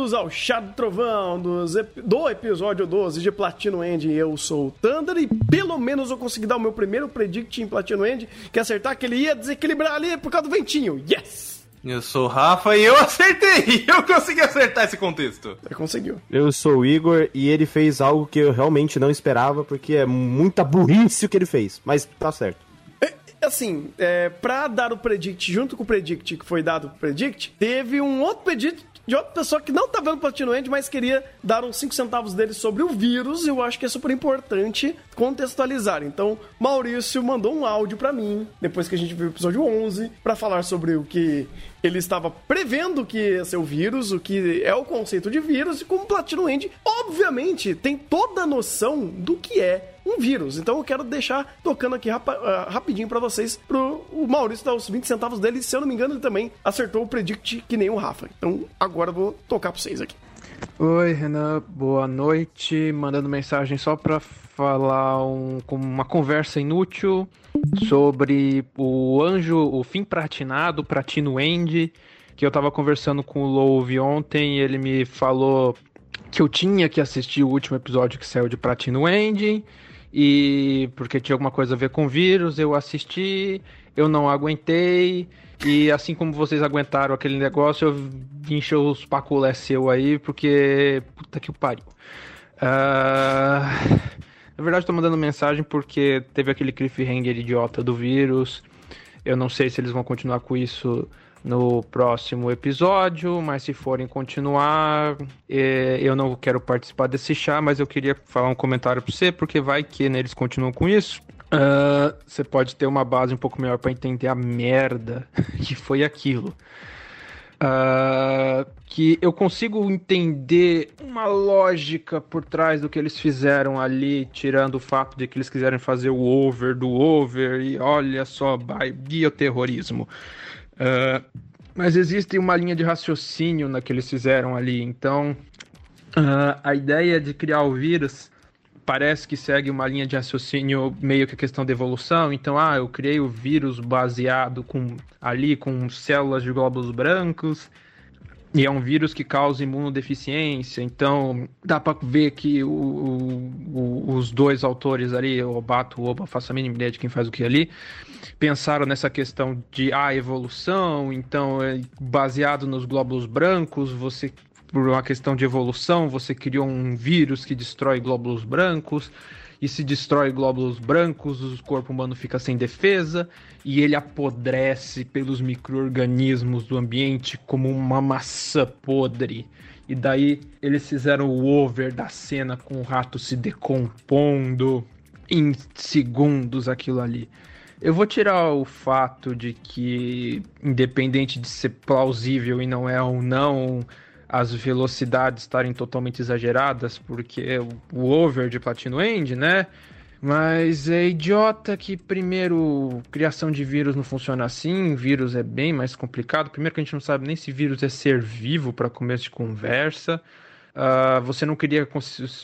Bem-vindos ao Chá do Trovão dos ep- do episódio 12 de Platino End. Eu sou o Thunder e pelo menos eu consegui dar o meu primeiro predict em Platino End, que é acertar que ele ia desequilibrar ali por causa do ventinho. Yes! Eu sou o Rafa e eu acertei! Eu consegui acertar esse contexto. Você conseguiu. Eu sou o Igor e ele fez algo que eu realmente não esperava, porque é muita burrice o que ele fez. Mas tá certo. É, Assim, é, pra dar o predict junto com o predict que foi dado pro predict, teve um outro predict de outra pessoa que não tá vendo Platino End, mas queria dar uns 5 centavos dele sobre o vírus. Eu acho que é super importante contextualizar. Então, Maurício mandou um áudio pra mim, depois que a gente viu o episódio 11, pra falar sobre o que ele estava prevendo que ia ser o vírus, o que é o conceito de vírus, e como Platino End, obviamente, tem toda a noção do que é um vírus. Então eu quero deixar tocando aqui ah, rapidinho pra vocês, pro o Maurício dar os 20 centavos dele, se eu não me engano, ele também acertou o predict que nem o Rafa. Então agora eu vou tocar pra vocês aqui. Oi, Renan, boa noite. Mandando mensagem só pra falar um, com uma conversa inútil sobre o anjo, o fim pratinado, Platino End, que eu tava conversando com o Louve ontem ele me falou que eu tinha que assistir o último episódio que saiu de Platino End e porque tinha alguma coisa a ver com vírus, eu assisti, eu não aguentei e assim como vocês aguentaram aquele negócio, eu vim encher os paculé seu aí, porque puta que pariu. Ah, na verdade, tô mandando mensagem porque teve aquele cliffhanger idiota do vírus. Eu não sei se eles vão continuar com isso no próximo episódio, mas se forem continuar, eh, eu não quero participar desse chá, mas eu queria falar um comentário pra você, porque vai que né, eles continuam com isso. Ah, Você pode ter uma base um pouco melhor pra entender a merda que foi aquilo. Ah, que eu consigo entender uma lógica por trás do que eles fizeram ali, tirando o fato de que eles quiserem fazer o over do over e olha só, bioterrorismo. Ah, mas existe uma linha de raciocínio na que eles fizeram ali, então ah, a ideia de criar o vírus parece que segue uma linha de raciocínio meio que a questão da evolução. Então, ah, eu criei o vírus baseado com ali com células de glóbulos brancos. E é um vírus que causa imunodeficiência, então dá pra ver que o- o- os dois autores ali, o Obato e o Oba, faço a mínima ideia de quem faz o que ali, pensaram nessa questão de ah, evolução, então é baseado nos glóbulos brancos, você por uma questão de evolução, você criou um vírus que destrói glóbulos brancos, e se destrói glóbulos brancos, o corpo humano fica sem defesa, e ele apodrece pelos micro-organismos do ambiente como uma maçã podre. E daí eles fizeram o over da cena com o rato se decompondo em segundos aquilo ali. Eu vou tirar o fato de que, independente de ser plausível e não é ou não, as velocidades estarem totalmente exageradas, porque é o over de Platino End, né? Mas é idiota que, primeiro, criação de vírus não funciona assim, vírus é bem mais complicado. Primeiro que a gente não sabe nem se vírus é ser vivo para começo de conversa. Ah, você não queria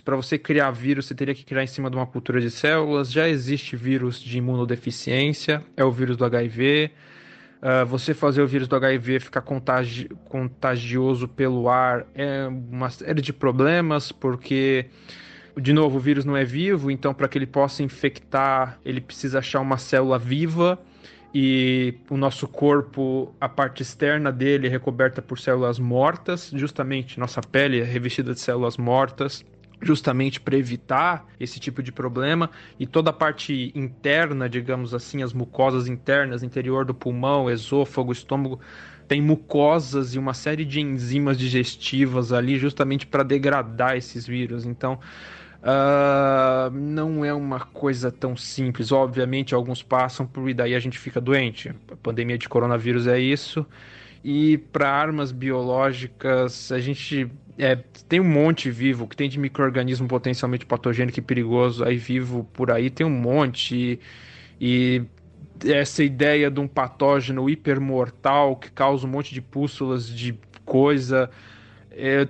para você criar vírus, você teria que criar em cima de uma cultura de células. Já existe vírus de imunodeficiência, é o vírus do HIV. Ah, você fazer o vírus do HIV ficar contagi contagioso pelo ar é uma série de problemas, porque de novo, o vírus não é vivo, então para que ele possa infectar, ele precisa achar uma célula viva e o nosso corpo, a parte externa dele é recoberta por células mortas, justamente nossa pele é revestida de células mortas, justamente para evitar esse tipo de problema e toda a parte interna, digamos assim, as mucosas internas, interior do pulmão, esôfago, estômago, tem mucosas e uma série de enzimas digestivas ali justamente para degradar esses vírus. Então, Uh, não é uma coisa tão simples. Obviamente, alguns passam por e daí a gente fica doente. A pandemia de coronavírus é isso. E para armas biológicas, a gente é, tem um monte vivo que tem de microorganismo potencialmente patogênico e perigoso aí vivo por aí, tem um monte. E, e essa ideia de um patógeno hipermortal que causa um monte de pústulas de coisa. É,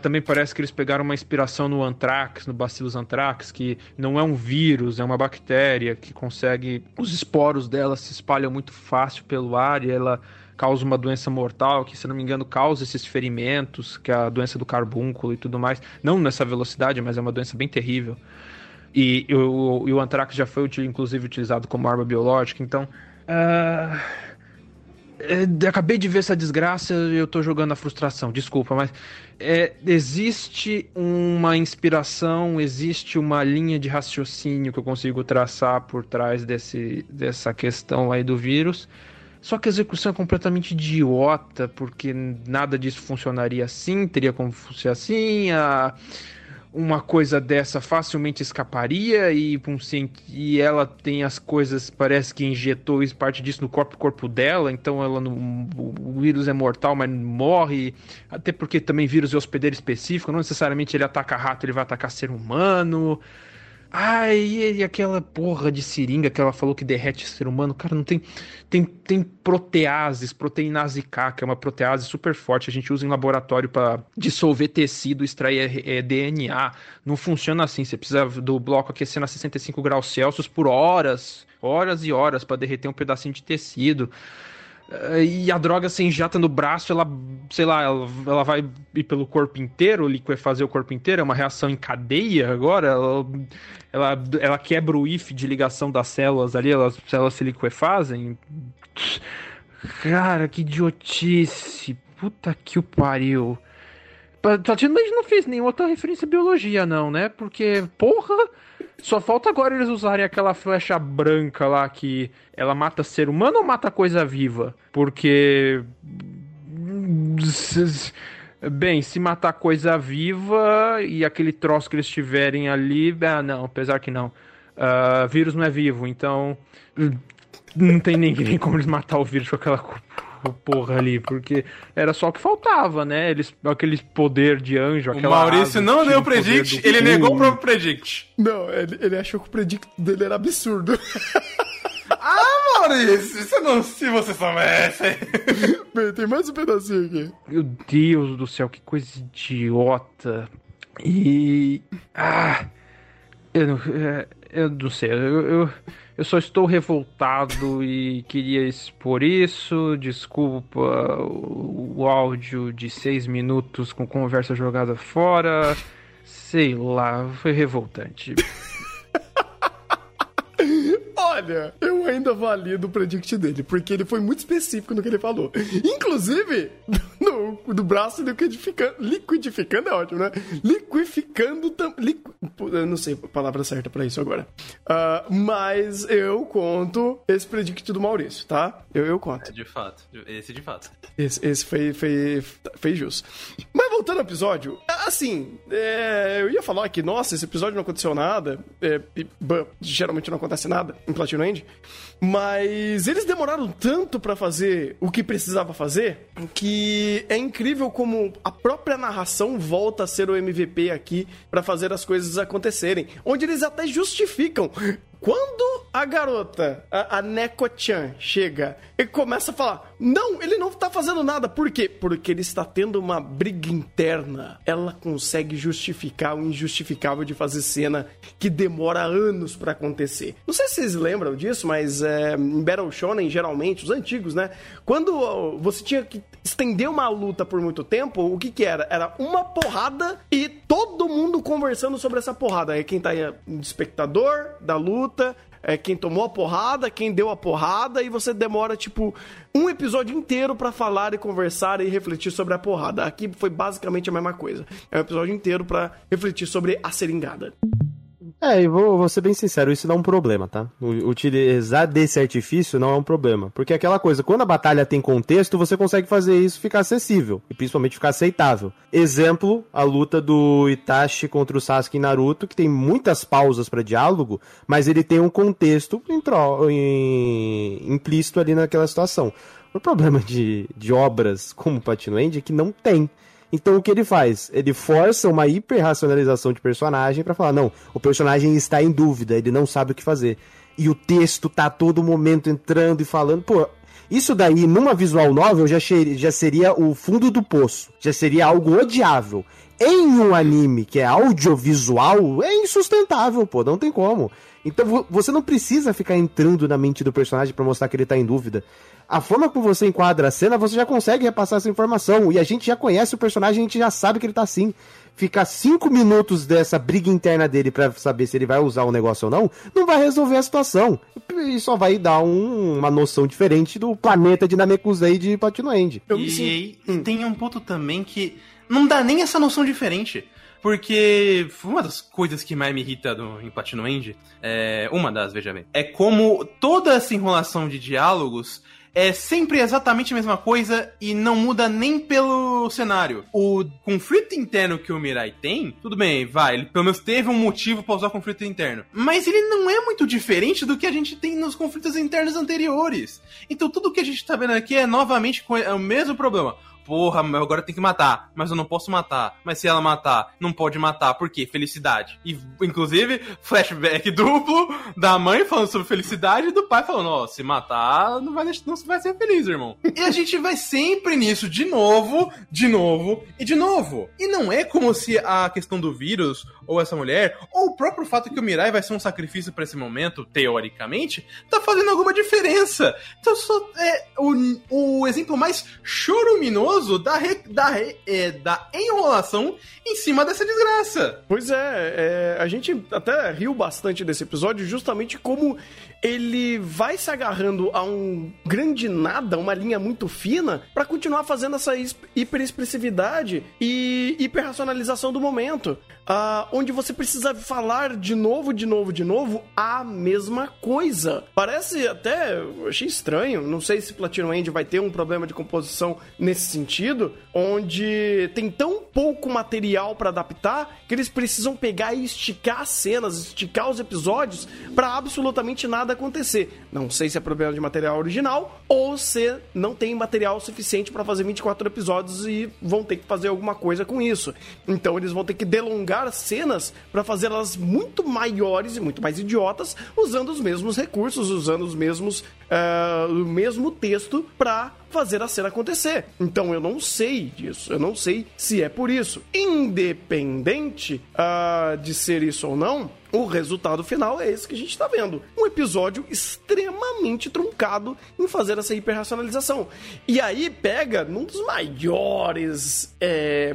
também parece que eles pegaram uma inspiração no Anthrax, no Bacillus Anthrax, que não é um vírus, é uma bactéria que consegue. Os esporos dela se espalham muito fácil pelo ar e ela causa uma doença mortal, que se não me engano causa esses ferimentos, que é a doença do carbúnculo e tudo mais. Não nessa velocidade, mas é uma doença bem terrível. E, e o, e o Anthrax já foi inclusive utilizado como arma biológica, então. é, acabei de ver essa desgraça e eu tô jogando a frustração, desculpa, mas é, existe uma inspiração, existe uma linha de raciocínio que eu consigo traçar por trás desse, dessa questão aí do vírus. Só que a execução é completamente idiota, porque nada disso funcionaria assim, teria como ser assim, a- uma coisa dessa facilmente escaparia e, um e ela tem as coisas, parece que injetou parte disso no próprio corpo dela, então ela não, o vírus é mortal, mas morre, até porque também vírus é hospedeiro específico, não necessariamente ele ataca rato, ele vai atacar ser humano. Ai, e aquela porra de seringa que ela falou que derrete ser humano, cara, não tem. Tem, tem proteases, proteinase K, que é uma protease super forte, a gente usa em laboratório para dissolver tecido, extrair eh, DNA. Não funciona assim, você precisa do bloco aquecendo a 65 graus Celsius por horas, horas e horas para derreter um pedacinho de tecido. Eh, E a droga se injeta no braço, ela, sei lá, ela, ela vai ir pelo corpo inteiro, liquefazer o corpo inteiro, é uma reação em cadeia agora, ela, ela, ela quebra o if de ligação das células ali, elas, as células se liquefazem. Cara, que idiotice. Puta que o pariu. Praticamente não fiz nenhuma outra referência à biologia, não, né? Porque, porra, só falta agora eles usarem aquela flecha branca lá que ela mata ser humano ou mata coisa viva? Porque. Bem, se matar coisa viva e aquele troço que eles tiverem ali. Ah, não, apesar que não. Ah, vírus não é vivo, então. Não tem nem como eles matar o vírus com aquela porra ali, porque era só o que faltava, né? Eles, aquele poder de anjo, O aquela. Maurício asa não deu o predict, ele cu. negou o próprio predict. Não, ele, ele achou que o predict dele era absurdo. Ah, Maurício, isso não, se você soubesse. Bem, tem mais um pedacinho aqui. Meu Deus do céu, que coisa idiota. E. Ah! Eu não, é, eu não sei, eu, eu, eu só estou revoltado e queria expor isso. Desculpa o, o áudio de seis minutos com conversa jogada fora. Sei lá, foi revoltante. Olha, eu ainda valido o predict dele, porque ele foi muito específico no que ele falou. Inclusive, no, do braço liquidificando. Liquidificando é ótimo, né? Liquificando também. Eu não sei a palavra certa pra isso agora. Ah, mas eu conto esse predict do Maurício, tá? Eu, eu conto. De fato. Esse de fato. Esse, esse foi, foi, foi justo. Voltando ao episódio, assim, é, eu ia falar que, nossa, esse episódio não aconteceu nada. é, e, geralmente não acontece nada em Platinum End. Mas eles demoraram tanto pra fazer o que precisava fazer que é incrível como a própria narração volta a ser o MVP aqui pra fazer as coisas acontecerem. Onde eles até justificam. Quando a garota, a, a Neko-chan, chega e começa a falar: Não, ele não tá fazendo nada. Por quê? Porque ele está tendo uma briga interna. Ela consegue justificar o injustificável de fazer cena que demora anos pra acontecer. Não sei se vocês lembram disso, mas é, em Battle Shonen, geralmente, os antigos, né? Quando você tinha que estender uma luta por muito tempo, o que que era? Era uma porrada e todo mundo conversando sobre essa porrada. É quem tá aí, de espectador da luta, é quem tomou a porrada, quem deu a porrada, e você demora, tipo, um episódio inteiro pra falar e conversar e refletir sobre a porrada. Aqui foi basicamente a mesma coisa. É um episódio inteiro pra refletir sobre a seringada. É, e vou, vou ser bem sincero, isso não é um problema, tá? Utilizar desse artifício não é um problema. Porque é aquela coisa, quando a batalha tem contexto, você consegue fazer isso ficar acessível. E principalmente ficar aceitável. Exemplo, a luta do Itachi contra o Sasuke em Naruto, que tem muitas pausas pra diálogo, mas ele tem um contexto em tro- em- implícito ali naquela situação. O problema de, de obras como Platino End é que não tem. Então o que ele faz? Ele força uma hiperracionalização de personagem pra falar, não, o personagem está em dúvida, ele não sabe o que fazer. E o texto tá a todo momento entrando e falando, pô, Isso daí, numa visual novel, já, já seria o fundo do poço. Já seria algo odiável. Em um anime que é audiovisual, é insustentável, pô, não tem como. Então você não precisa ficar entrando na mente do personagem para mostrar que ele tá em dúvida. A forma como você enquadra a cena, você já consegue repassar essa informação. E a gente já conhece o personagem, a gente já sabe que ele tá assim. Ficar cinco minutos dessa briga interna dele para saber se ele vai usar o negócio ou não, não vai resolver a situação. E só vai dar um, uma noção diferente do planeta de Namekusei de Platino End. E, e tem um ponto também que não dá nem essa noção diferente. Porque uma das coisas que mais me irrita no, em Platino End, é, uma das, veja bem, é como toda essa enrolação de diálogos é sempre exatamente a mesma coisa e não muda nem pelo cenário. O conflito interno que o Mirai tem, tudo bem, vai, ele pelo menos teve um motivo para usar conflito interno. Mas ele não é muito diferente do que a gente tem nos conflitos internos anteriores. Então tudo que a gente tá vendo aqui é novamente é o mesmo problema porra, agora tem que matar, mas eu não posso matar. Mas se ela matar, não pode matar, por quê? Felicidade. E, inclusive, flashback duplo da mãe falando sobre felicidade e do pai falando, ó, oh, se matar, não vai, não vai ser feliz, irmão. e a gente vai sempre nisso, de novo, de novo e de novo. E não é como se a questão do vírus, ou essa mulher, ou o próprio fato que o Mirai vai ser um sacrifício para esse momento, teoricamente, tá fazendo alguma diferença. Então, só é o, o exemplo mais choruminoso da, re, da, re, é, da enrolação em cima dessa desgraça. Pois é, é, a gente até riu bastante desse episódio, justamente como ele vai se agarrando a um grande nada, uma linha muito fina, para continuar fazendo essa hiperexpressividade e hiperracionalização do momento. Uh, onde você precisa falar de novo, de novo, de novo a mesma coisa. Parece até. Eu achei estranho. Não sei se Platinum End vai ter um problema de composição nesse sentido, onde tem tão pouco material para adaptar que eles precisam pegar e esticar as cenas, esticar os episódios para absolutamente nada acontecer. Não sei se é problema de material original ou se não tem material suficiente para fazer 24 episódios e vão ter que fazer alguma coisa com isso. Então eles vão ter que delongar cenas para fazê-las muito maiores e muito mais idiotas, usando os mesmos recursos, usando os mesmos uh, o mesmo texto para fazer a cena acontecer. Então eu não sei disso, eu não sei se é por isso. Independente uh, de ser isso ou não, o resultado final é esse que a gente está vendo. Um episódio extremamente truncado em fazer essa hiperracionalização. E aí pega num dos maiores. É,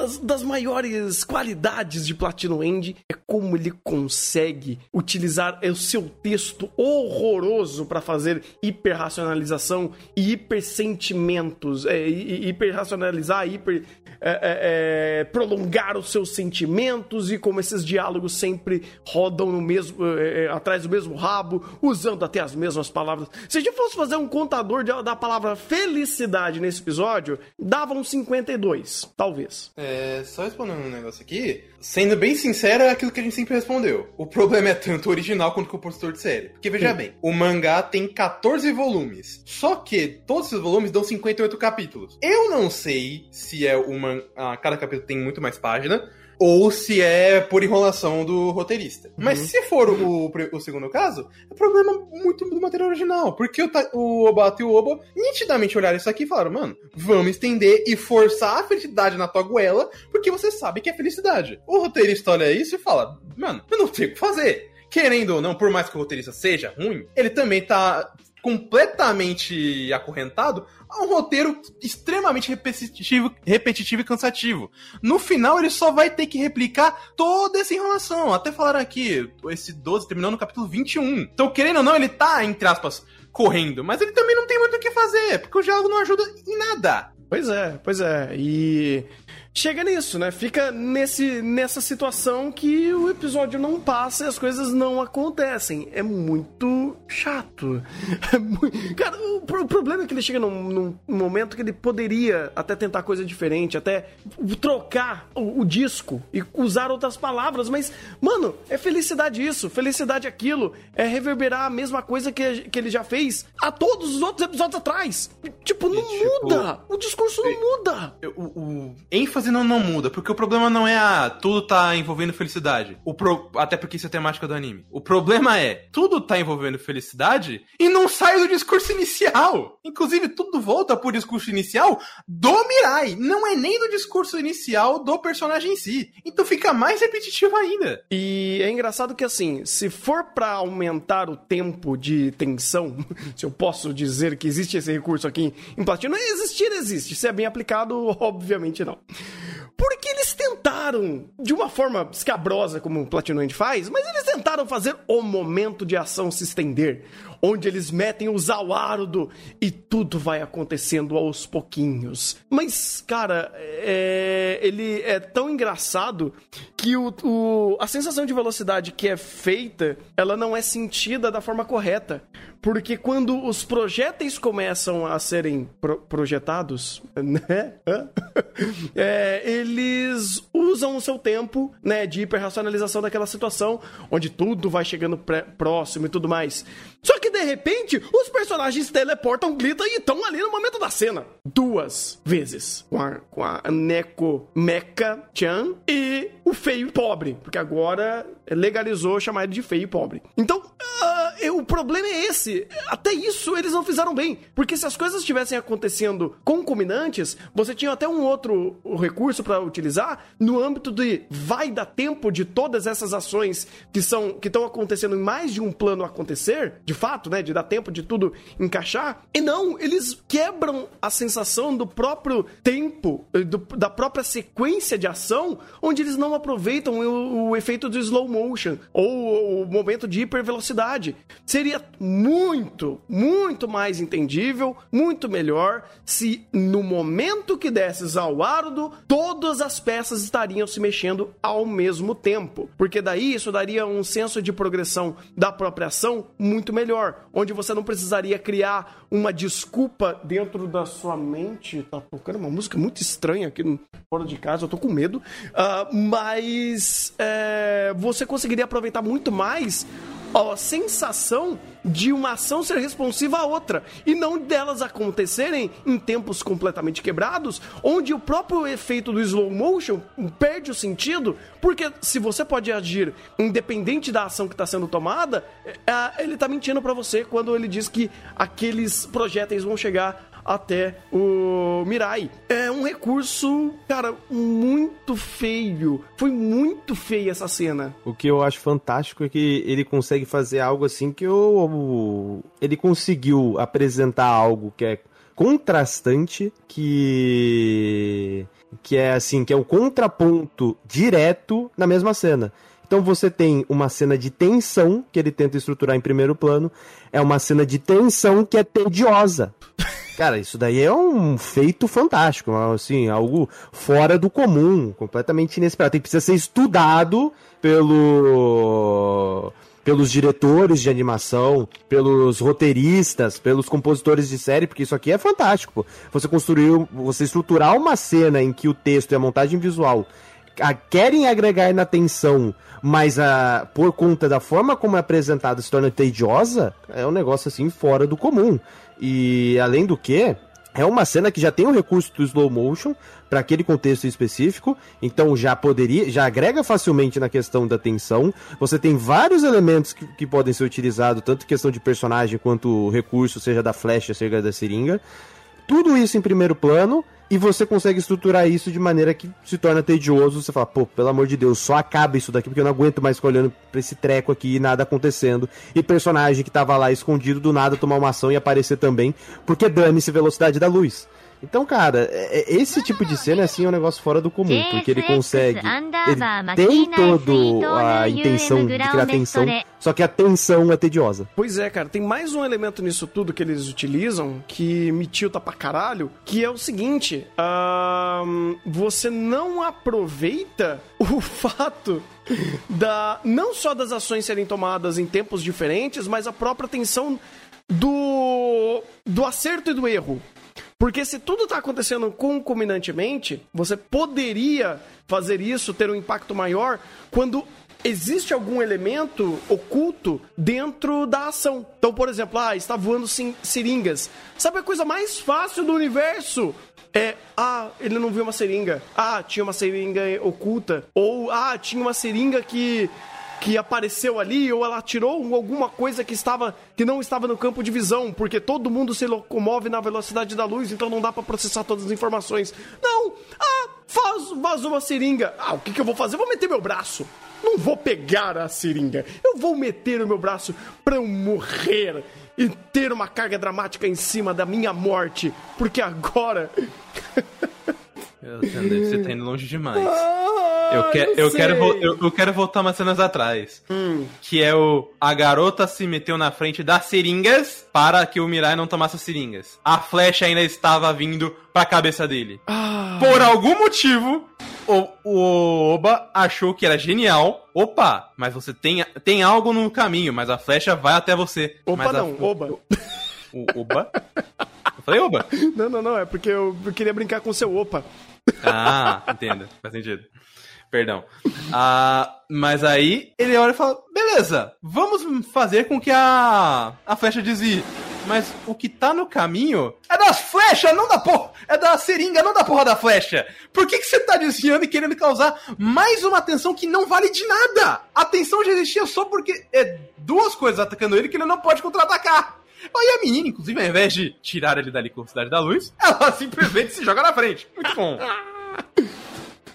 das, das maiores qualidades de Platino End é como ele consegue utilizar o seu texto horroroso para fazer hiperracionalização e hipersentimentos, é, hiperracionalizar, hiper é, é, é, prolongar os seus sentimentos e como esses diálogos sempre rodam no mesmo, é, é, atrás do mesmo rabo, usando até as mesmas palavras. Se a gente fosse fazer um contador de, da palavra felicidade nesse episódio, dava uns 52, talvez. É, só respondendo um negócio aqui, sendo bem sincero, é aquilo que a gente sempre respondeu. O problema é tanto o original quanto o compositor de série. Porque veja Sim. bem, o mangá tem 14 volumes, só que todos esses volumes dão 58 capítulos. Eu não sei se é uma ah, cada capítulo tem muito mais página, ou se é por enrolação do roteirista. Uhum. Mas se for o, o, segundo caso, é problema muito do material original. Porque o, o Obata e o Obo nitidamente olharam isso aqui e falaram: mano, vamos estender e forçar a felicidade na tua goela, porque você sabe que é felicidade. O roteirista olha isso e fala: mano, eu não tenho o que fazer. Querendo ou não, por mais que o roteirista seja ruim, ele também tá completamente acorrentado a um roteiro extremamente repetitivo, repetitivo e cansativo. No final, ele só vai ter que replicar toda essa enrolação. Até falaram aqui, esse 12 terminou no capítulo 21. Então, querendo ou não, ele tá, entre aspas, correndo. Mas ele também não tem muito o que fazer, porque o diálogo não ajuda em nada. Pois é, pois é. E chega nisso, né? Fica nesse, nessa situação que o episódio não passa e as coisas não acontecem. É muito chato. É muito... Cara, o, o, problema é que ele chega num, num, momento que ele poderia até tentar coisa diferente, até trocar o, o, disco e usar outras palavras, mas, mano, é felicidade isso, felicidade aquilo, é reverberar a mesma coisa que, que ele já fez a todos os outros episódios atrás. Tipo, não e, tipo, muda! O discurso não muda! O, o ênfase fazendo não muda, porque o problema não é ah, tudo tá envolvendo felicidade. O pro... Até porque isso é a temática do anime. O problema é, tudo tá envolvendo felicidade e não sai do discurso inicial. Inclusive, tudo volta pro discurso inicial do Mirai. Não é nem do discurso inicial do personagem em si. Então fica mais repetitivo ainda. E é engraçado que assim, se for para aumentar o tempo de tensão, se eu posso dizer que existe esse recurso aqui em Platino, existir existe. Se é bem aplicado, obviamente não. Porque eles tentaram, de uma forma escabrosa, como o Platinoid faz, mas eles tentaram fazer o momento de ação se estender onde eles metem o Zawarudo e tudo vai acontecendo aos pouquinhos. Mas, cara, é... ele é tão engraçado que o, o, a sensação de velocidade que é feita, ela não é sentida da forma correta. Porque quando os projéteis começam a serem pro projetados, né? é, eles usam o seu tempo né, de hiperracionalização daquela situação, onde tudo vai chegando próximo e tudo mais. Só que de repente, os personagens teleportam, gritam e estão ali no momento da cena. Duas vezes. Com a, com a Neko Mecha-chan e o feio pobre. Porque agora legalizou chamar ele de feio pobre. Então, o problema é esse. Até isso eles não fizeram bem. Porque se as coisas estivessem acontecendo concomitantes, você tinha até um outro recurso para utilizar no âmbito de vai dar tempo de todas essas ações que são que estão acontecendo em mais de um plano acontecer, de fato, né, de dar tempo de tudo encaixar. E não, eles quebram a sensação do próprio tempo, do, da própria sequência de ação, onde eles não aproveitam o, o efeito do slow motion ou o momento de hipervelocidade. Seria muito, muito mais entendível, muito melhor se no momento que desses ao ardo, todas as peças estariam se mexendo ao mesmo tempo. Porque daí isso daria um senso de progressão da própria ação muito melhor, onde você não precisaria criar uma desculpa dentro da sua mente. Tá tocando uma música muito estranha aqui fora de casa, eu tô com medo. Uh, mas é, você conseguiria aproveitar muito mais a sensação de uma ação ser responsiva à outra e não delas acontecerem em tempos completamente quebrados, onde o próprio efeito do slow motion perde o sentido, porque se você pode agir independente da ação que está sendo tomada, é, ele está mentindo para você quando ele diz que aqueles projéteis vão chegar até o Mirai. É um recurso, cara, muito feio. Foi muito feia essa cena. O que eu acho fantástico é que ele consegue fazer algo assim que eu, ele conseguiu apresentar algo que é contrastante, que que é assim, que é um contraponto direto na mesma cena. Então você tem uma cena de tensão que ele tenta estruturar em primeiro plano, é uma cena de tensão que é tediosa. Cara, isso daí é um feito fantástico, assim, algo fora do comum, completamente inesperado. Tem que precisa ser estudado pelo pelos diretores de animação, pelos roteiristas, pelos compositores de série, porque isso aqui é fantástico. Pô. Você construir, você estruturar uma cena em que o texto e a montagem visual a, querem agregar na tensão, mas a, por conta da forma como é apresentada se torna tediosa, é um negócio assim fora do comum. E além do que, é uma cena que já tem o recurso do slow motion para aquele contexto específico, então já poderia, já agrega facilmente na questão da tensão. Você tem vários elementos que, que podem ser utilizados, tanto questão de personagem quanto recurso, seja da flecha, seja da seringa. Tudo isso em primeiro plano e você consegue estruturar isso de maneira que se torna tedioso. Você fala, pô, pelo amor de Deus, só acaba isso daqui, porque eu não aguento mais ficar olhando pra esse treco aqui e nada acontecendo. E personagem que tava lá escondido do nada tomar uma ação e aparecer também, porque dane-se velocidade da luz. Então, cara, é, é, esse tipo de cena assim é um negócio fora do comum, porque ele consegue. Ele tem toda a intenção de criar tensão, só que a tensão é tediosa. Pois é, cara, tem mais um elemento nisso tudo que eles utilizam que me tilta pra caralho, que é o seguinte: uh, você não aproveita o fato da não só das ações serem tomadas em tempos diferentes, mas a própria tensão do do acerto e do erro. Porque se tudo está acontecendo concomitantemente, você poderia fazer isso, ter um impacto maior, quando existe algum elemento oculto dentro da ação. Então, por exemplo, ah, está voando seringas. Sabe a coisa mais fácil do universo? é, ah, ele não viu uma seringa. Ah, tinha uma seringa oculta. Ou, ah, tinha uma seringa que que apareceu ali ou ela tirou alguma coisa que estava que não estava no campo de visão, porque todo mundo se locomove na velocidade da luz, então não dá para processar todas as informações. Não! Ah, faz, vazou uma seringa. Ah, o que, que eu vou fazer? Eu vou meter meu braço. Não vou pegar a seringa. Eu vou meter o meu braço para eu morrer e ter uma carga dramática em cima da minha morte, porque agora Você tá indo longe demais. Ah, eu, que, eu, quero, eu, eu, quero voltar umas cenas atrás. Hum. Que é o. A garota se meteu na frente das seringas para que o Mirai não tomasse as seringas. A flecha ainda estava vindo pra cabeça dele. Ah. Por algum motivo, o, o Oba achou que era genial. Opa, mas você tem, tem algo no caminho, mas a flecha vai até você. Opa, não, a, Oba. O, o Oba? Eu falei Oba? Não, não, não, é porque eu, eu queria brincar com o seu Opa. Ah, entendo. Faz sentido. Perdão. Ah, mas aí ele olha e fala: beleza, vamos fazer com que a, a flecha desvie. Mas o que tá no caminho é das flechas, não da porra. É da seringa, não da porra da flecha. Por que, que você tá desviando e querendo causar mais uma atenção que não vale de nada? A atenção já existia só porque é duas coisas atacando ele que ele não pode contra-atacar. Aí a menina, inclusive, ao invés de tirar ele dali com a cidade da luz, ela simplesmente se joga na frente. Muito bom.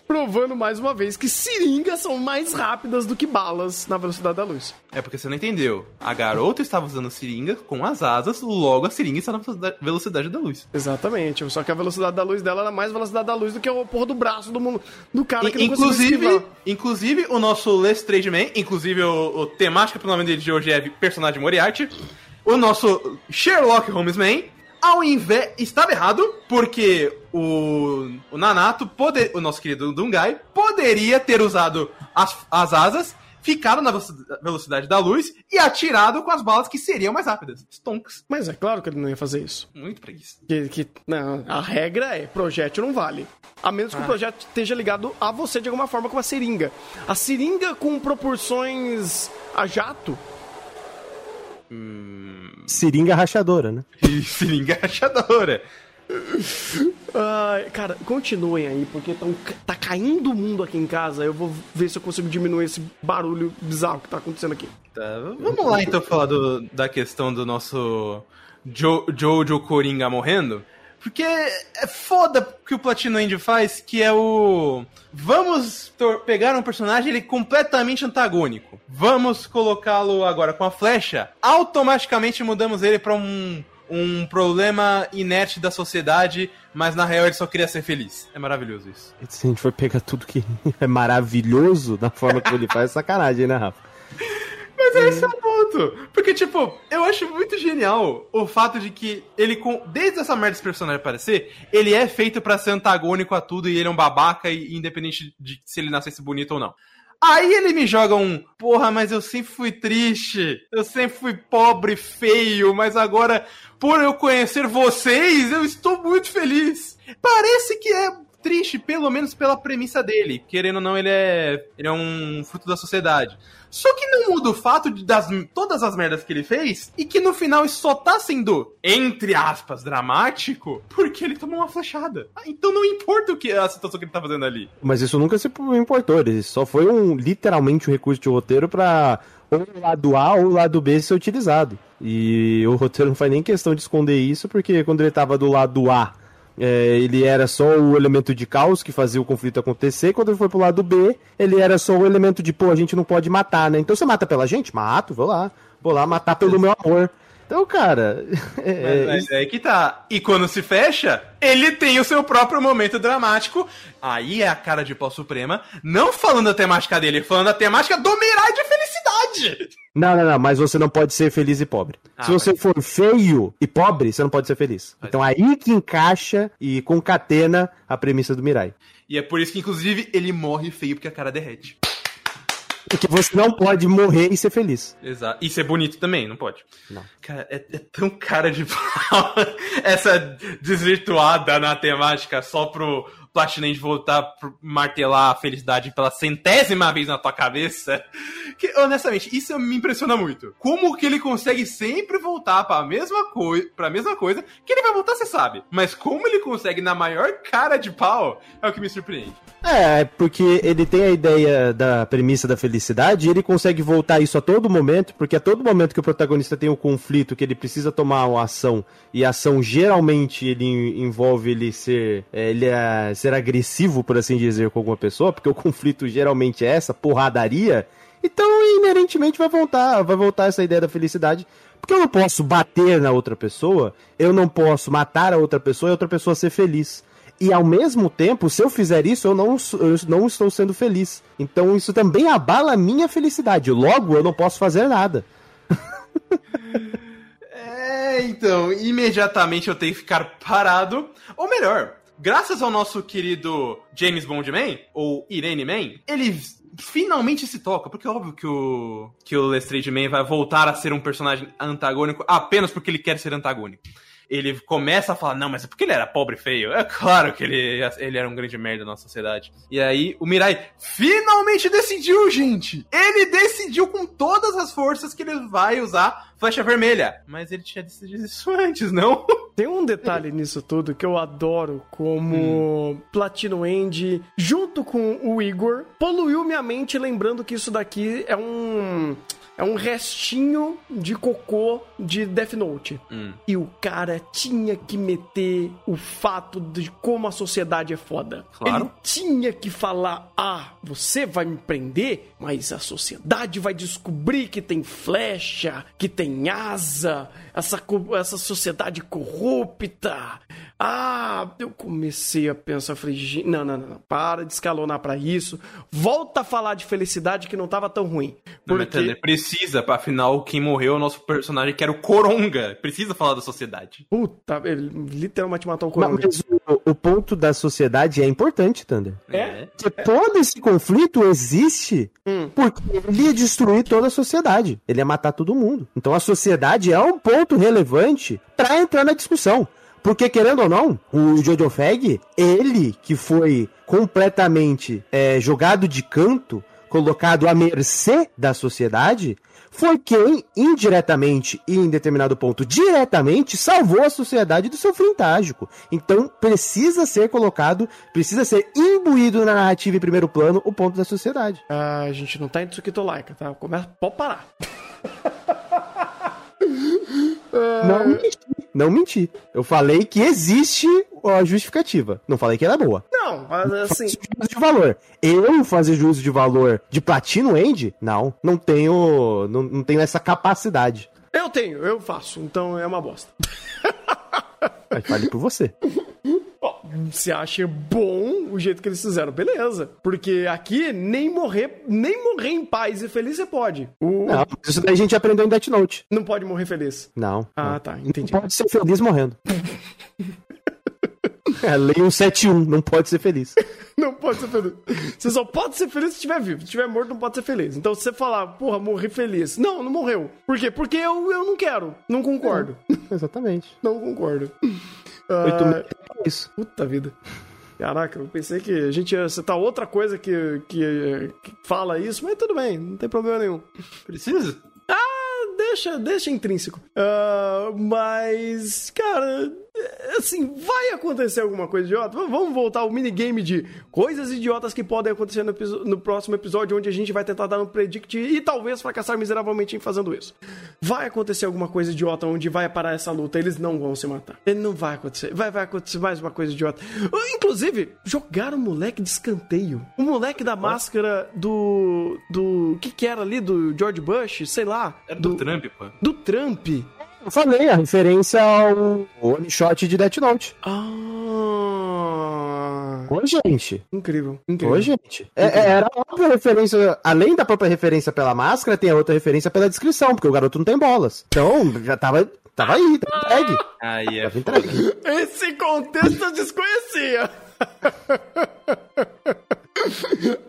Provando mais uma vez que seringas são mais rápidas do que balas na velocidade da luz. É porque você não entendeu. A garota estava usando seringa com as asas, logo a seringa está na velocidade da luz. Exatamente. Só que a velocidade da luz dela era mais velocidade da luz do que o porra do braço do, do cara que não inclusive, inclusive, o nosso Lestrade Man, inclusive o, o temática pro nome dele de hoje é personagem Moriarty o nosso Sherlock Holmes Man, ao invés. estava errado, porque o, o Nanato, poder, o nosso querido Dungai, poderia ter usado as, as asas, ficado na velocidade da luz e atirado com as balas que seriam mais rápidas. Stonks. Mas é claro que ele não ia fazer isso. Muito preguiça. Que, que, não, a regra é: projétil não vale. A menos que ah. o projétil esteja ligado a você de alguma forma com uma seringa. A seringa com proporções a jato Hum... Seringa rachadora, né? Seringa rachadora. Uh, cara, continuem aí, porque tão, tá caindo o mundo aqui em casa. Eu vou ver se eu consigo diminuir esse barulho bizarro que tá acontecendo aqui. Tá, vamos lá então falar do, da questão do nosso jo, Jojo Coringa morrendo. Porque é foda o que o Platino End faz, que é o. Vamos pegar um personagem ele completamente antagônico. Vamos colocá-lo agora com a flecha. Automaticamente mudamos ele para um, um problema inerte da sociedade, mas na real ele só queria ser feliz. É maravilhoso isso. Se a gente for pegar tudo que é maravilhoso da forma que ele faz, é sacanagem, né, Rafa? Mas é esse é o ponto. Porque, tipo, eu acho muito genial o fato de que ele, com desde essa merda desse personagem aparecer, ele é feito para ser antagônico a tudo e ele é um babaca, e, independente de se ele nascesse bonito ou não. Aí ele me joga um, porra, mas eu sempre fui triste, eu sempre fui pobre, feio, mas agora, por eu conhecer vocês, eu estou muito feliz. Parece que é triste, pelo menos pela premissa dele. Querendo ou não, ele é, ele é um fruto da sociedade. Só que não muda o fato de das todas as merdas que ele fez e que no final isso só tá sendo, entre aspas, dramático porque ele tomou uma flechada. Ah, então não importa o que a situação que ele tá fazendo ali. Mas isso nunca se importou, ele só foi um literalmente um recurso de roteiro para ou o lado A ou o lado B ser utilizado. E o roteiro não faz nem questão de esconder isso, porque quando ele tava do lado A é, ele era só o elemento de caos que fazia o conflito acontecer. Quando ele foi pro lado B, ele era só o elemento de, pô, a gente não pode matar, né? Então você mata pela gente? Mato, vou lá. Vou lá matar pelo meu amor. Então, cara. É, mas, mas é que tá. E quando se fecha, ele tem o seu próprio momento dramático. Aí é a cara de pau suprema. Não falando a temática dele, falando a temática do Mirai de felicidade. Não, não, não, mas você não pode ser feliz e pobre. Ah, Se você mas... for feio e pobre, você não pode ser feliz. Então aí que encaixa e concatena a premissa do Mirai. E é por isso que, inclusive, ele morre feio porque a cara derrete. Porque você não pode morrer e ser feliz. Exato. E ser bonito também, não pode. Não. Cara, é, é tão cara de pau essa desvirtuada na temática só pro, Platinum voltar a martelar a felicidade pela centésima vez na tua cabeça. Que, honestamente, isso me impressiona muito. Como que ele consegue sempre voltar pra mesma, coi pra mesma coisa, que ele vai voltar, você sabe. Mas como ele consegue na maior cara de pau, é o que me surpreende. É, porque ele tem a ideia da premissa da felicidade e ele consegue voltar isso a todo momento, porque a todo momento que o protagonista tem um conflito, que ele precisa tomar uma ação, e a ação geralmente ele envolve ele ser, é, ele é, ser agressivo, por assim dizer, com alguma pessoa, porque o conflito geralmente é essa, porradaria, então inerentemente vai voltar, vai voltar essa ideia da felicidade, porque eu não posso bater na outra pessoa, eu não posso matar a outra pessoa e a outra pessoa ser feliz. E ao mesmo tempo, se eu fizer isso, eu não, eu não estou sendo feliz. Então isso também abala a minha felicidade. Logo, eu não posso fazer nada. é, então, imediatamente eu tenho que ficar parado. Ou melhor, graças ao nosso querido James Bond Man, ou Irene Man, ele finalmente se toca, porque é óbvio que o, que o Lestrade Man vai voltar a ser um personagem antagônico apenas porque ele quer ser antagônico ele começa a falar, não, mas é porque ele era pobre e feio. É claro que ele, ele era um grande merda na sociedade. E aí o Mirai finalmente decidiu, gente! Ele decidiu com todas as forças que ele vai usar flecha vermelha. Mas ele tinha decidido isso antes, não? Tem um detalhe nisso tudo que eu adoro, como hum. Platino End, junto com o Igor, poluiu minha mente lembrando que isso daqui é um é um restinho de cocô de Death Note. Hum. E o cara tinha que meter o fato de como a sociedade é foda. Claro. Ele tinha que falar: ah, você vai me prender, mas a sociedade vai descobrir que tem flecha, que tem asa, essa, essa sociedade corrupta. Ah, eu comecei a pensar, falei, não, não, não, para de escalonar para isso. Volta a falar de felicidade que não tava tão ruim. Porque... Não, precisa, afinal, quem morreu é o nosso personagem, que era o Coronga. Precisa falar da sociedade. Puta, ele literalmente matou o Coronga. Mas o, o ponto da sociedade é importante, Thunder. É? Porque todo esse conflito existe hum. porque ele ia destruir toda a sociedade. Ele ia matar todo mundo. Então a sociedade é um ponto relevante para entrar na discussão. Porque, querendo ou não, o Jojo Fag, ele que foi completamente é, jogado de canto, colocado à mercê da sociedade, foi quem, indiretamente e em determinado ponto diretamente, salvou a sociedade do seu fim trágico. Então, precisa ser colocado, precisa ser imbuído na narrativa em primeiro plano o ponto da sociedade. Ah, a gente não tá em Tsukito Laika, tá? Começa, pode parar. Não menti. Não menti. Eu falei que existe a justificativa. Não falei que era boa. Não, mas assim. Juízo de valor. Eu fazer juízo de valor de Platino End? Não. Não tenho. Não, não tenho essa capacidade. Eu tenho, eu faço. Então é uma bosta. Mas fale por você. se acha bom o jeito que eles fizeram, beleza. Porque aqui nem morrer, nem morrer em paz e feliz você pode. O... Não, isso daí a gente aprendeu em Death Note. Não pode morrer feliz. Não. Ah, não. tá, entendi. Não pode ser feliz morrendo. É, lei 171, não pode ser feliz. não pode ser feliz. Você só pode ser feliz se estiver vivo. Se estiver morto, não pode ser feliz. Então, se você falar, porra, morri feliz. Não, não morreu. Por quê? Porque eu, eu não quero. Não concordo. É, exatamente. não concordo. Oito uh, isso. Puta vida. Caraca, eu pensei que a gente ia citar outra coisa que, que, que fala isso, mas tudo bem, não tem problema nenhum. Precisa? Ah, deixa, deixa intrínseco. Uh, mas, cara, assim, vai acontecer alguma coisa idiota? Vamos voltar ao minigame de coisas idiotas que podem acontecer no, no, próximo episódio, onde a gente vai tentar dar um predict e talvez fracassar miseravelmente em fazendo isso. Vai acontecer alguma coisa idiota onde vai parar essa luta, eles não vão se matar. Ele não vai acontecer. Vai, vai acontecer mais uma coisa idiota. Inclusive, jogaram o moleque de escanteio. O moleque da máscara do. do. que que era ali? Do George Bush? Sei lá. Era do, do Trump, pô. Do Trump. Eu falei, a referência ao one shot de Death Note. Ah. Ô, gente. Incrível, incrível. Ô, gente. É, é, era outra referência, além da própria referência pela máscara, tem a outra referência pela descrição, porque o garoto não tem bolas. Então, já tava, tava aí, tava entregue. Aí é entregue. Esse contexto eu desconhecia.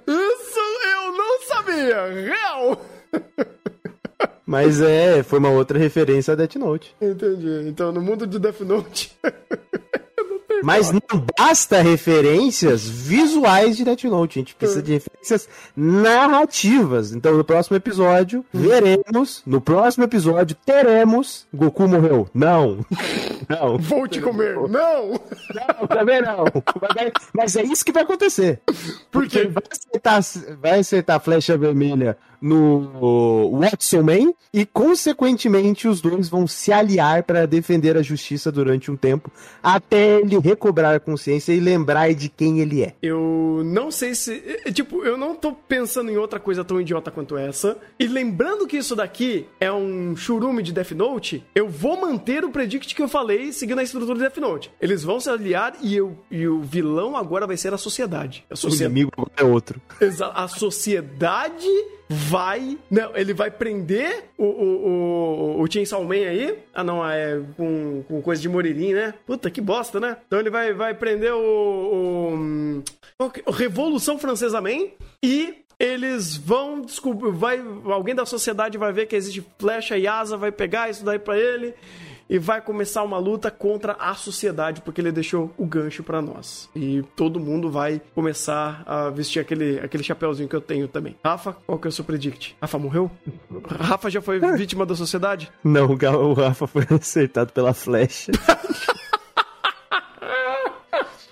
Isso eu não sabia. Real. Mas é, foi uma outra referência a Death Note. Entendi. Então, no mundo de Death Note. Mas não basta referências visuais de Death Note, a gente precisa de referências narrativas. Então, no próximo episódio, veremos, no próximo episódio, teremos Goku morreu. Não. Não. Vou te comer. Não! Não, também não. Mas, mas é isso que vai acontecer. Por quê? Porque vai acertar, vai acertar a flecha vermelha no Watson Man e, consequentemente, os dois vão se aliar para defender a justiça durante um tempo, até ele recobrar a consciência e lembrar de quem ele é. Eu não sei se. é, Tipo, eu não tô pensando em outra coisa tão idiota quanto essa. E lembrando que isso daqui é um churume de Death Note, eu vou manter o predict que eu falei seguindo a estrutura de Death Note. Eles vão se aliar e, eu, e o vilão agora vai ser a sociedade. A O sociedade. inimigo é outro. Exa- A sociedade vai. Não, ele vai prender o, o, o, o Chainsaw Man aí. Ah, não, é com, com coisa de Moririm, né? Puta, que bosta, né? Então ele vai, vai prender o. o, o Revolução Francesa Man e. Eles vão descobrir, vai, alguém da sociedade vai ver que existe flecha e asa, vai pegar isso daí pra ele e vai começar uma luta contra a sociedade, porque ele deixou o gancho pra nós. E todo mundo vai começar a vestir aquele, aquele chapéuzinho que eu tenho também. Rafa, qual que é o seu predict? Rafa morreu? Rafa já foi vítima da sociedade? Não, o Rafa foi acertado pela flecha.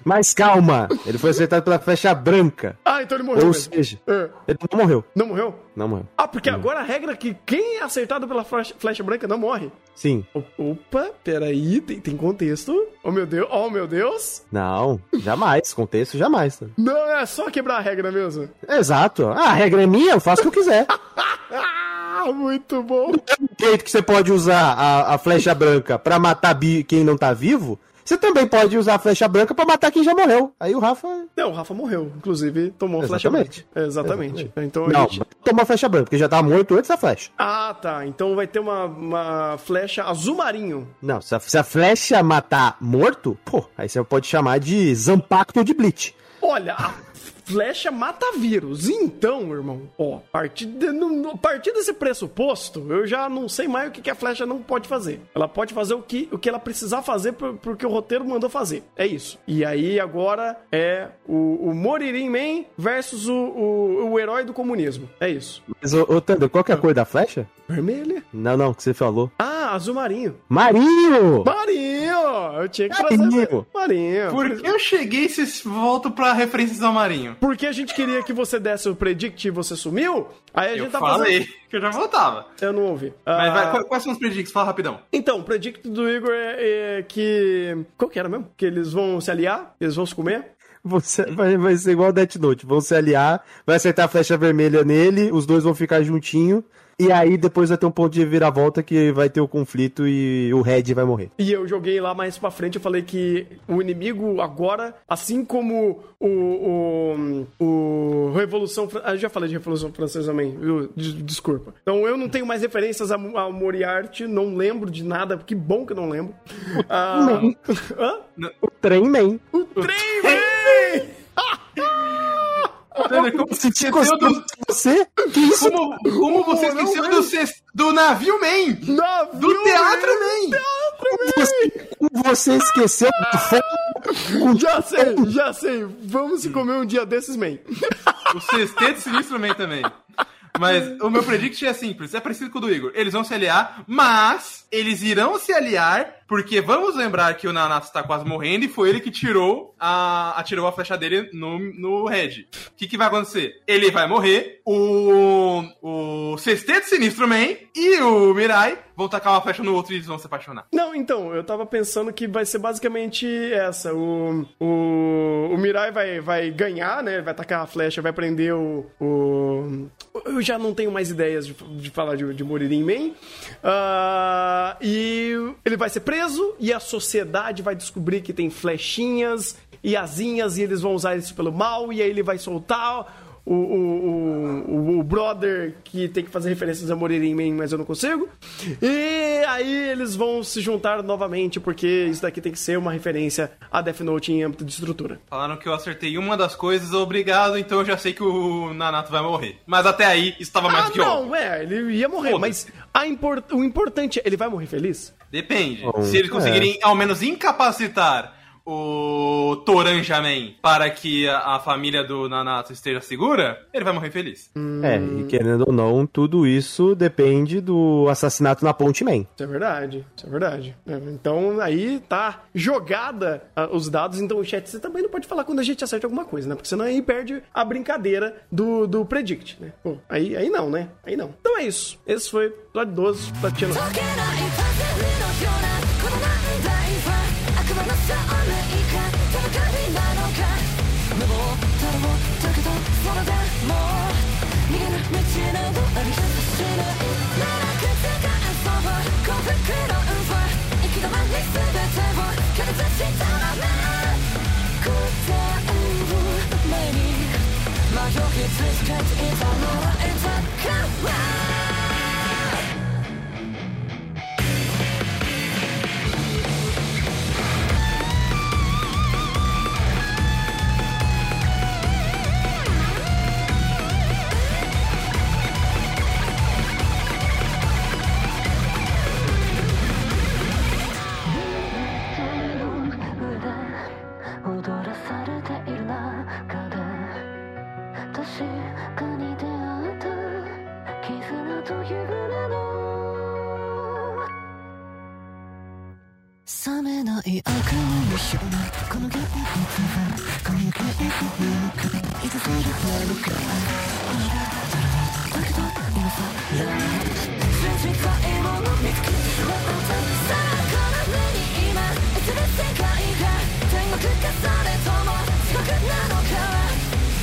Mas calma, ele foi acertado pela flecha branca. Ah, então ele morreu Ou mesmo. seja, É. ele não morreu. Não morreu? Não morreu. Ah, porque agora a regra é que quem é acertado pela flecha, flecha branca não morre. Sim. Opa, peraí, tem, tem contexto. Oh meu Deus, oh meu Deus. Não, jamais. Contexto, jamais. Não, é só quebrar a regra mesmo. Exato. Ah, a regra é minha, eu faço o que eu quiser. Ah, muito bom. Do jeito que você pode usar a, a flecha branca pra matar bi- quem não tá vivo, você também pode usar a flecha branca pra matar quem já morreu. Aí o Rafa. Não, o Rafa morreu. Inclusive, tomou uma flecha Exatamente. branca. Exatamente. Então a Não, gente... toma a flecha branca, porque já tava morto antes da flecha. Ah, tá. Então vai ter uma, uma flecha azul marinho. Não, se a, se a flecha matar morto, pô, aí você pode chamar de Zampacto de Bleach. Olha, a flecha mata vírus. Então, irmão, ó, a partir, de- no- no- a partir desse pressuposto, eu já não sei mais o que, que a flecha não pode fazer. Ela pode fazer o que, o que ela precisar fazer por- porque o roteiro mandou fazer. É isso. E aí agora é o, o Moririn Man versus o, o, o herói do comunismo. É isso. Mas, ô, ô Thunder, qual que é a cor da flecha? Vermelha. Não, não, que você falou. Ah, azul marinho. Marinho! Marinho! Eu tinha que Marinho. trazer. Marinho. Por que eu cheguei e voltam pra referências ao Marinho? Porque a gente queria que você desse o predict e você sumiu. Aí a Eu gente tá falei fazendo. que eu já voltava. Eu não ouvi. Mas Ah, vai, quais- quais são os predicts? Fala rapidão. Então, o predict do Igor é, é que. Qual que era mesmo? Que eles vão se aliar? Eles vão se comer? Você, vai, vai ser igual o Death Note. Vão se aliar, vai acertar a flecha vermelha nele, os dois vão ficar juntinho. E aí depois vai ter um ponto de viravolta que vai ter o conflito e o Red vai morrer. E eu joguei lá mais pra frente, eu falei que o inimigo agora, assim como o. o, o Revolução. Fran- Ah, eu já falei de Revolução Francesa também, Desculpa. Então eu não tenho mais referências a, a Moriarty, não lembro de nada, que bom que eu não lembro. Ah, Hã? O Trem Man. O trem vem! Tânia, como você esqueceu do... você? Que isso? Como, como você esqueceu do, cesto- do navio Man? Navio Do teatro Man! Man! Você, você esqueceu do fogo? Já sei, já sei. Vamos se comer um dia desses, man. O sexteto sinistro Man também. Mas o meu predict é simples, é parecido com o do Igor. Eles vão se aliar, mas eles irão se aliar porque vamos lembrar que o Nanato está quase morrendo e foi ele que tirou a, atirou a flecha dele no, no Red. O que, que vai acontecer? Ele vai morrer, o, o Sexteto Sinistro Man e o Mirai vão tacar uma flecha no outro e eles vão se apaixonar. Não, então, eu tava pensando que vai ser basicamente essa. O, o, o Mirai vai, vai ganhar, né? Vai tacar a flecha, vai prender o. o eu já não tenho mais ideias de, de falar de, de Moririn Man. Ah, e ele vai ser preso e a sociedade vai descobrir que tem flechinhas e asinhas e eles vão usar isso pelo mal e aí ele vai soltar o, o, o, o brother que tem que fazer referências a Moririn Man, mas eu não consigo. E aí eles vão se juntar novamente, porque isso daqui tem que ser uma referência a Death Note em âmbito de estrutura. Falaram que eu acertei uma das coisas, obrigado, então eu já sei que o Nanato vai morrer. Mas até aí, estava mais Ah, que óbvio. não, é, ele ia morrer, mas a import- o importante é, ele vai morrer feliz? Depende. Bom, Se eles é. conseguirem ao menos incapacitar o Toranjaman para que a, a família do Nanato esteja segura, ele vai morrer feliz. É, e querendo ou não, tudo isso depende do assassinato na Ponte Man. Isso é verdade, isso é verdade. É, Então aí tá jogada ah, os dados, então o chat você também não pode falar quando a gente acerta alguma coisa, né? Porque senão aí perde a brincadeira do, do Predict, né? Pô, aí, aí não, né? Aí não. Então é isso. Esse foi o episódio 12 da Tia Cause it's a, it's a, it's a, 冷めない赤夢の少年このゲーはこのゲームの壁いつするなのかだけど今さら全然買い物見つけてしまったさあこの目に今映る世界が天国かそれとも地獄なのか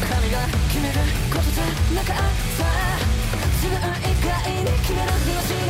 神が決めることじゃなかった自分以外に決める命